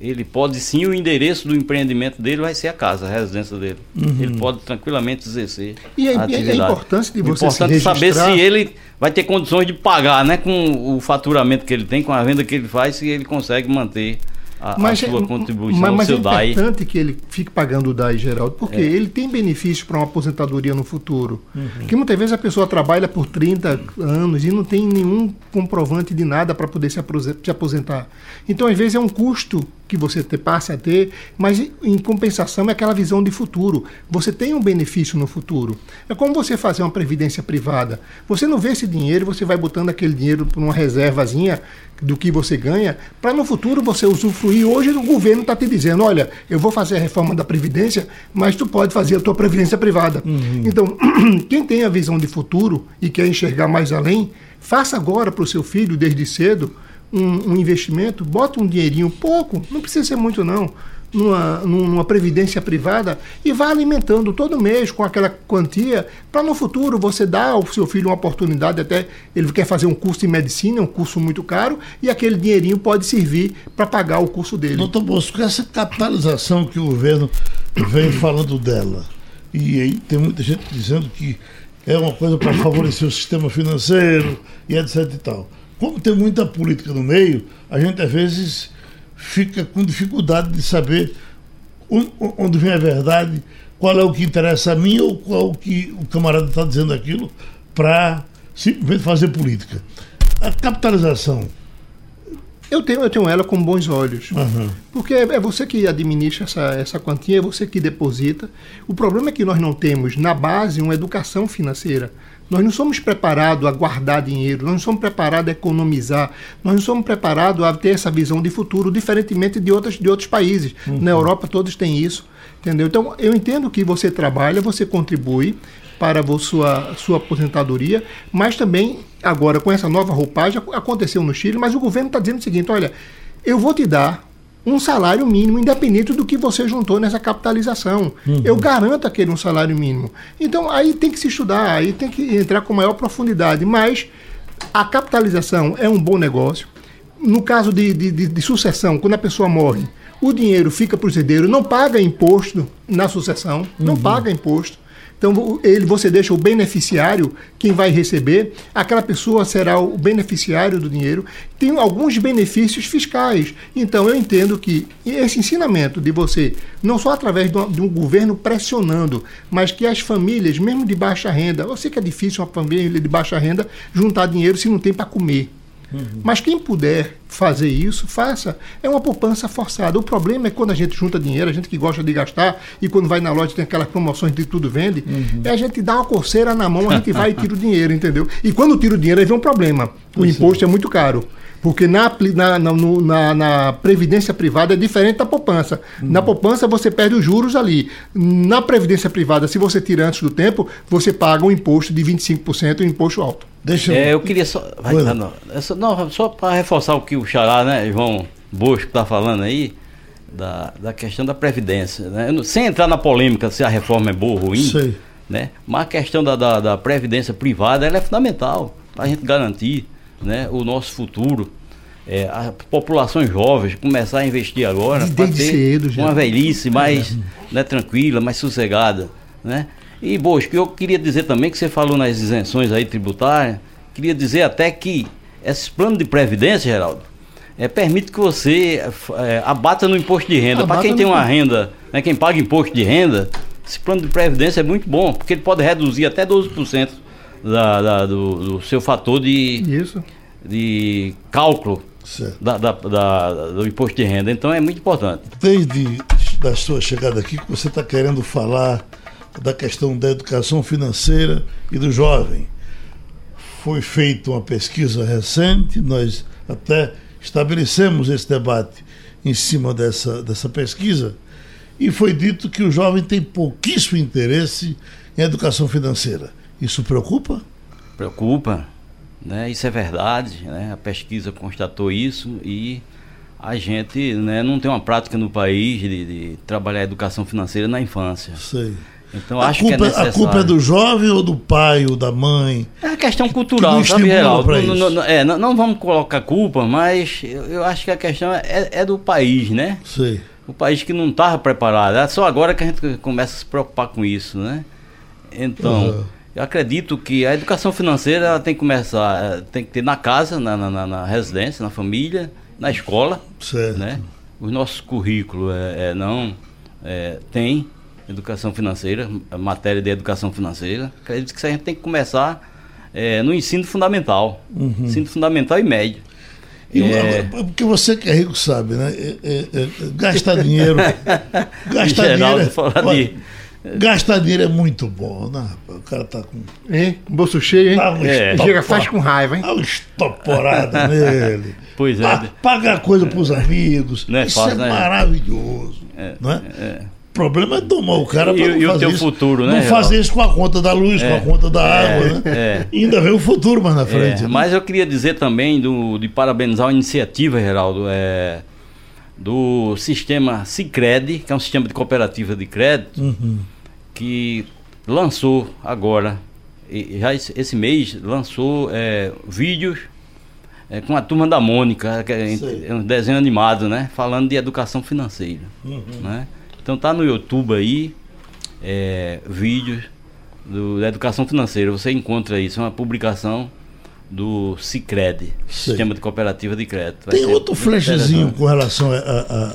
ele pode sim, o endereço do empreendimento dele vai ser a casa, a residência dele. Ele pode tranquilamente exercer. E é- a e é atividade. importância de você se importante é saber se ele vai ter condições de pagar, né? Com o faturamento que ele tem, com a venda que ele faz, se ele consegue manter a, a Mas, é- sua contribuição, mas, mas é seu DAI. importante que ele fique pagando o DAI, Geraldo, porque É. ele tem benefício para uma aposentadoria no futuro. Uhum. Porque muitas vezes a pessoa trabalha por 30 anos e não tem nenhum comprovante de nada para poder se aposentar. Então, às vezes, é um custo que você te, passa a ter, mas em compensação é aquela visão de futuro. Você tem um benefício no futuro. É como você fazer uma previdência privada. Você não vê esse dinheiro, você vai botando aquele dinheiro para uma reservazinha do que você ganha, para no futuro você usufruir. Hoje o governo está te dizendo, olha, eu vou fazer a reforma da Previdência, mas tu pode fazer a tua Previdência privada. Então, quem tem a visão de futuro e quer enxergar mais além, faça agora para o seu filho, desde cedo, um, um investimento, bota um dinheirinho, pouco, não precisa ser muito não, numa, numa previdência privada e vá alimentando todo mês com aquela quantia, para no futuro você dar ao seu filho uma oportunidade, até ele quer fazer um curso de medicina, um curso muito caro, e aquele dinheirinho pode servir para pagar o curso dele. Doutor Bosco, essa capitalização que o governo vem falando dela, e aí tem muita gente dizendo que é uma coisa para favorecer o sistema financeiro e etc e tal. Como tem muita política no meio, a gente às vezes fica com dificuldade de saber on- onde vem a verdade, qual é o que interessa a mim ou qual o que o camarada está dizendo aquilo para simplesmente fazer política. A capitalização. Eu tenho, eu tenho ela com bons olhos. Porque é é você que administra essa, essa quantia, é você que deposita. O problema é que nós não temos, na base, uma educação financeira. Nós não somos preparados a guardar dinheiro, nós não somos preparados a economizar, nós não somos preparados a ter essa visão de futuro, diferentemente de, outras, de outros países. Na Europa todos têm isso. Entendeu? Então, eu entendo que você trabalha, você contribui para a sua, sua aposentadoria, mas também, agora, com essa nova roupagem, ac- aconteceu no Chile, mas o governo está dizendo o seguinte: olha, eu vou te dar um salário mínimo, independente do que você juntou nessa capitalização. Eu garanto aquele um salário mínimo. Então, aí tem que se estudar, aí tem que entrar com maior profundidade, mas a capitalização é um bom negócio. No caso de, de, de- de sucessão, quando a pessoa morre, o dinheiro fica para o herdeiro, não paga imposto na sucessão, não paga imposto. Então ele, você deixa o beneficiário, quem vai receber, aquela pessoa será o beneficiário do dinheiro. Tem alguns benefícios fiscais. Então eu entendo que esse ensinamento de você, não só através de um, de um governo pressionando, mas que as famílias, mesmo de baixa renda, eu sei que é difícil uma família de baixa renda juntar dinheiro se não tem para comer. Mas quem puder fazer isso, faça. É uma poupança forçada. O problema é quando a gente junta dinheiro, a gente que gosta de gastar, e quando vai na loja tem aquelas promoções de tudo vende, é a gente dá uma coceira na mão, a gente vai e tira o dinheiro, entendeu? E quando tira o dinheiro, aí vem um problema. O imposto é muito caro. Porque na, na, na, no- na- na previdência privada é diferente da poupança. Na poupança você perde os juros ali. Na previdência privada, se você tira antes do tempo, você paga um imposto de 25%, um imposto alto. Deixa É, eu queria só. Vai, tá, não, É só, não, só para reforçar o que o Xará, né, João Bosco está falando aí, da, da questão da Previdência. Né? Eu não- Sem entrar na polêmica se a reforma é boa ou ruim, Sei. né? mas a questão da, da, da Previdência privada ela é fundamental para a gente garantir né, o nosso futuro. É, a população jovem começar a investir agora para ter cedo uma velhice mais né, tranquila, mais sossegada. Né? E, Bosco, eu queria dizer também que você falou nas isenções aí tributárias, queria dizer até que esses planos de previdência, Geraldo, é, permite que você é, abata no imposto de renda. Para quem tem uma renda, né, quem paga imposto de renda, esse plano de previdência é muito bom, porque ele pode reduzir até 12% da, da- do, do seu fator de, Isso. de cálculo da- da- do imposto de renda. Então é muito importante. Desde da sua chegada aqui, que você está querendo falar da questão da educação financeira e do jovem. Foi feita uma pesquisa recente, nós até estabelecemos esse debate em cima dessa, dessa pesquisa, e foi dito que o jovem tem pouquíssimo interesse em educação financeira. Isso preocupa? Preocupa, né? Isso é verdade, né? A pesquisa constatou isso e a gente né, não tem uma prática no país de, de trabalhar a educação financeira na infância. Sei. Então a acho que é culpa, necessário. a culpa é do jovem ou do pai ou da mãe? É a questão Que cultural, não sabe, Geraldo? Não, não- não- é, não, não vamos colocar culpa, mas eu, eu acho que a questão é, é do país, né? Sei. O país que não estava preparado. É só agora que a gente começa a se preocupar com isso, né? Então, Uhum. Eu acredito que a educação financeira ela tem que começar, eh, tem que ter na casa, na, na- na- residência, na família, na escola, Certo. né? Os nossos currículos é, é, não é, tem educação financeira, matéria de educação financeira. Acredito que a gente tem que começar é, no ensino fundamental, ensino fundamental e médio. E É. o- Porque você que é rico sabe, né? É- é- é- gastar dinheiro. gastar dinheiro. é- falar de- Gastar dinheiro é muito bom, né? O cara tá com. Hein? Bolso cheio, hein? Tá um É. estopor- Chega, faz com raiva, hein? Dá um estoporado nele. Pois é. Pa- Pagar coisa pros amigos. Não é Isso fácil, é né? maravilhoso. não é? O problema é tomar o cara pra E- não e o fazer teu isso. futuro, né, Não Geraldo? fazer isso com a conta da luz, com a conta da água, né? é. E ainda vem o futuro mais na frente. É, né? mas eu queria dizer também do, de parabenizar a iniciativa, Geraldo, é, do sistema Cicred, que é um sistema de cooperativa de crédito, Uhum. que lançou agora, e já esse, mês, lançou é, vídeos é, com a turma da Mônica, que é, é um desenho animado, né? Falando de educação financeira. Uhum. Né? Então tá no YouTube aí, é, vídeos do, da educação financeira. Você encontra isso, é uma publicação do Cicred, Sei. Sistema de Cooperativa de Crédito. Vai Tem outro interessante. com relação a, a-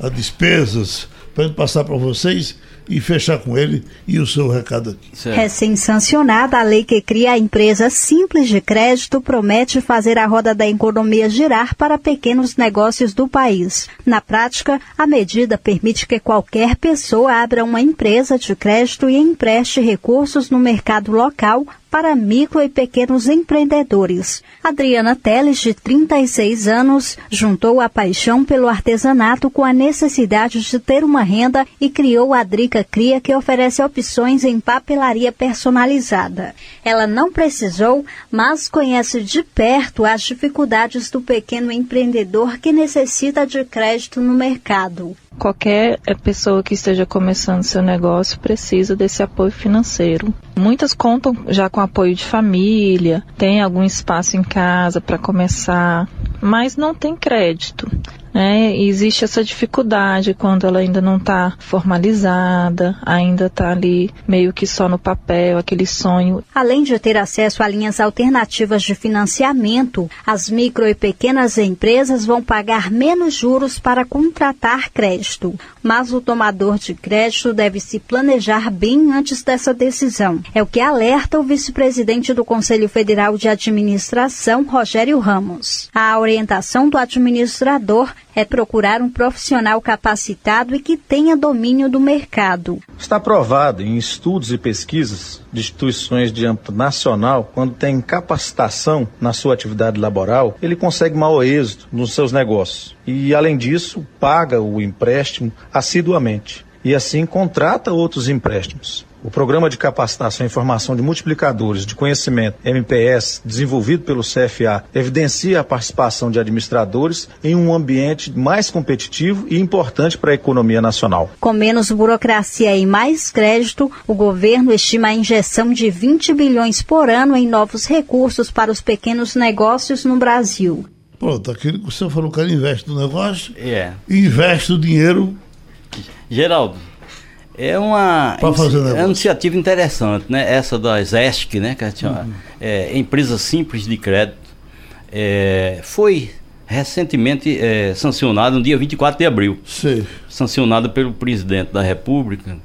a- a despesas para gente passar para vocês e fechar com ele e o seu recado aqui. Certo. Recém-sancionada, a lei que cria a empresa simples de crédito promete fazer a roda da economia girar para pequenos negócios do país. Na prática, a medida permite que qualquer pessoa abra uma empresa de crédito e empreste recursos no mercado local para micro e pequenos empreendedores. Adriana Teles, de 36 anos, juntou a paixão pelo artesanato com a necessidade de ter uma renda e criou a Drica Cria, que oferece opções em papelaria personalizada. Ela não precisou, mas conhece de perto as dificuldades do pequeno empreendedor que necessita de crédito no mercado. Qualquer eh, pessoa que esteja começando seu negócio precisa desse apoio financeiro. Muitas contam já com apoio de família, tem algum espaço em casa para começar, mas não tem crédito. Né? E existe essa dificuldade quando ela ainda não está formalizada, ainda está ali meio que só no papel, aquele sonho. Além de ter acesso a linhas alternativas de financiamento, as micro e pequenas empresas vão pagar menos juros para contratar crédito. Mas o tomador de crédito deve se planejar bem antes dessa decisão. É o que alerta o vice-presidente do Conselho Federal de Administração, Rogério Ramos. A orientação do administrador é procurar um profissional capacitado e que tenha domínio do mercado. Está provado em estudos e pesquisas de instituições de âmbito nacional, quando tem capacitação na sua atividade laboral, ele consegue maior êxito nos seus negócios. E, além disso, paga o empréstimo assiduamente. E assim contrata outros empréstimos. O Programa de Capacitação e Formação de Multiplicadores de Conhecimento, MPS, desenvolvido pelo CFA, evidencia a participação de administradores em um ambiente mais competitivo e importante para a economia nacional. Com menos burocracia e mais crédito, o governo estima a injeção de 20 bilhões por ano em novos recursos para os pequenos negócios no Brasil. Pronto, aquilo que você falou, o cara investe no negócio, É. investe o dinheiro Geraldo, é uma, é iniciativa interessante, né? Essa das ESC, né? Que a gente chama, é, Empresa Simples de Crédito. É, foi recentemente é, sancionada no dia 24 de abril. Sei. Sancionada pelo presidente da República.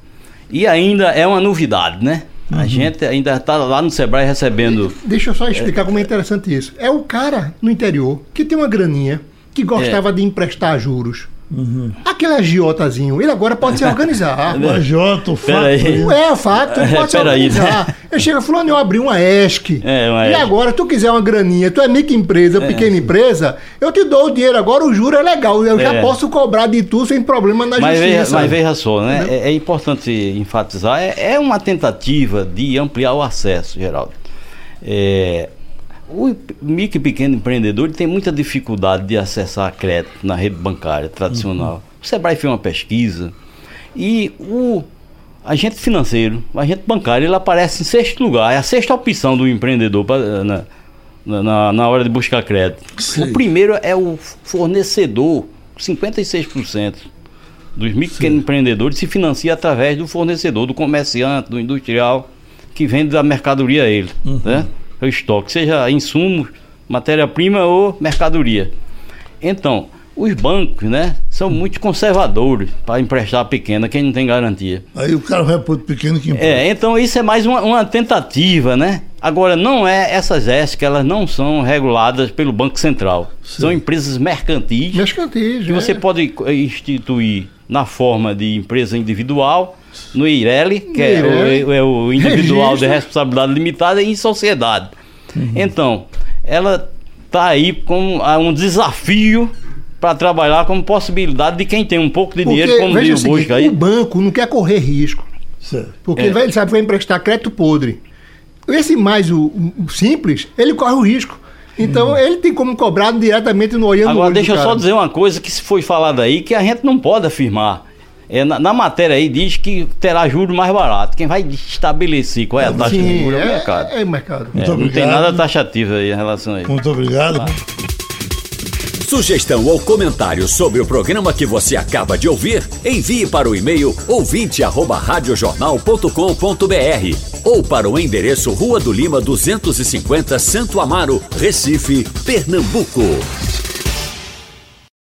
E ainda é uma novidade, né? A gente ainda está lá no Sebrae recebendo. Deixa eu só explicar como é interessante isso. É o cara no interior que tem uma graninha que gostava de emprestar juros. Aquele agiotazinho, ele agora pode se organizar. O agiota, o fato. Não é fato, ele pode se Peraí, organizar. né? Eu chego fulano, eu abri uma ESC. É, uma e ESC. agora, se tu quiser uma graninha, tu é microempresa, pequena empresa, eu te dou o dinheiro agora, o juro é legal. Eu já É. posso cobrar de tu sem problema na Mas veja, justiça. mas veja só, né? É, é importante enfatizar, é, é uma tentativa de ampliar o acesso, Geraldo. É, O micro e pequeno empreendedor tem muita dificuldade de acessar crédito na rede bancária tradicional. Uhum. O Sebrae fez uma pesquisa e o agente financeiro, o agente bancário, ele aparece em sexto lugar. É a sexta opção do empreendedor pra, na, na, na, hora de buscar crédito. Sim. O primeiro é o fornecedor, 56% dos micro pequenos empreendedores se financia através do fornecedor, do comerciante, do industrial que vende a mercadoria a ele. Uhum. Né? O estoque, seja insumos, matéria-prima ou mercadoria. Então, os bancos, né, são muito conservadores para emprestar a pequena, quem não tem garantia. Aí o cara vai para o pequeno que empresta. É, então isso é mais uma, uma, tentativa, né? Agora, não é, essas ESC, elas não são reguladas pelo Banco Central. Sim. São empresas mercantis. Mercantis, Que é. você pode instituir na forma de empresa individual no IRELI, que é o, é o, individual Registro. de responsabilidade limitada, em sociedade. Uhum. Então, ela está aí com um desafio para trabalhar como possibilidade de quem tem um pouco de Porque, dinheiro, como diz o Busca aí. O banco não quer correr risco. Certo. Porque é. ele sabe que vai emprestar crédito podre. Esse mais o, o simples, ele corre o risco. Então uhum. ele tem como cobrar diretamente no olhando Agora, deixa eu só dizer uma coisa que se foi falado aí que a gente não pode afirmar. É, na, na, matéria aí diz que terá juros mais barato. Quem vai estabelecer qual é a taxa Sim, de juros é, é o mercado. É, é o mercado. É, não tem nada taxativo aí em relação a isso. Muito obrigado. Tá. Sugestão ou comentário sobre o programa que você acaba de ouvir, envie para o e-mail ouvinte@radiojornal.com.br ou para o endereço Rua do Lima 250, Santo Amaro, Recife, Pernambuco.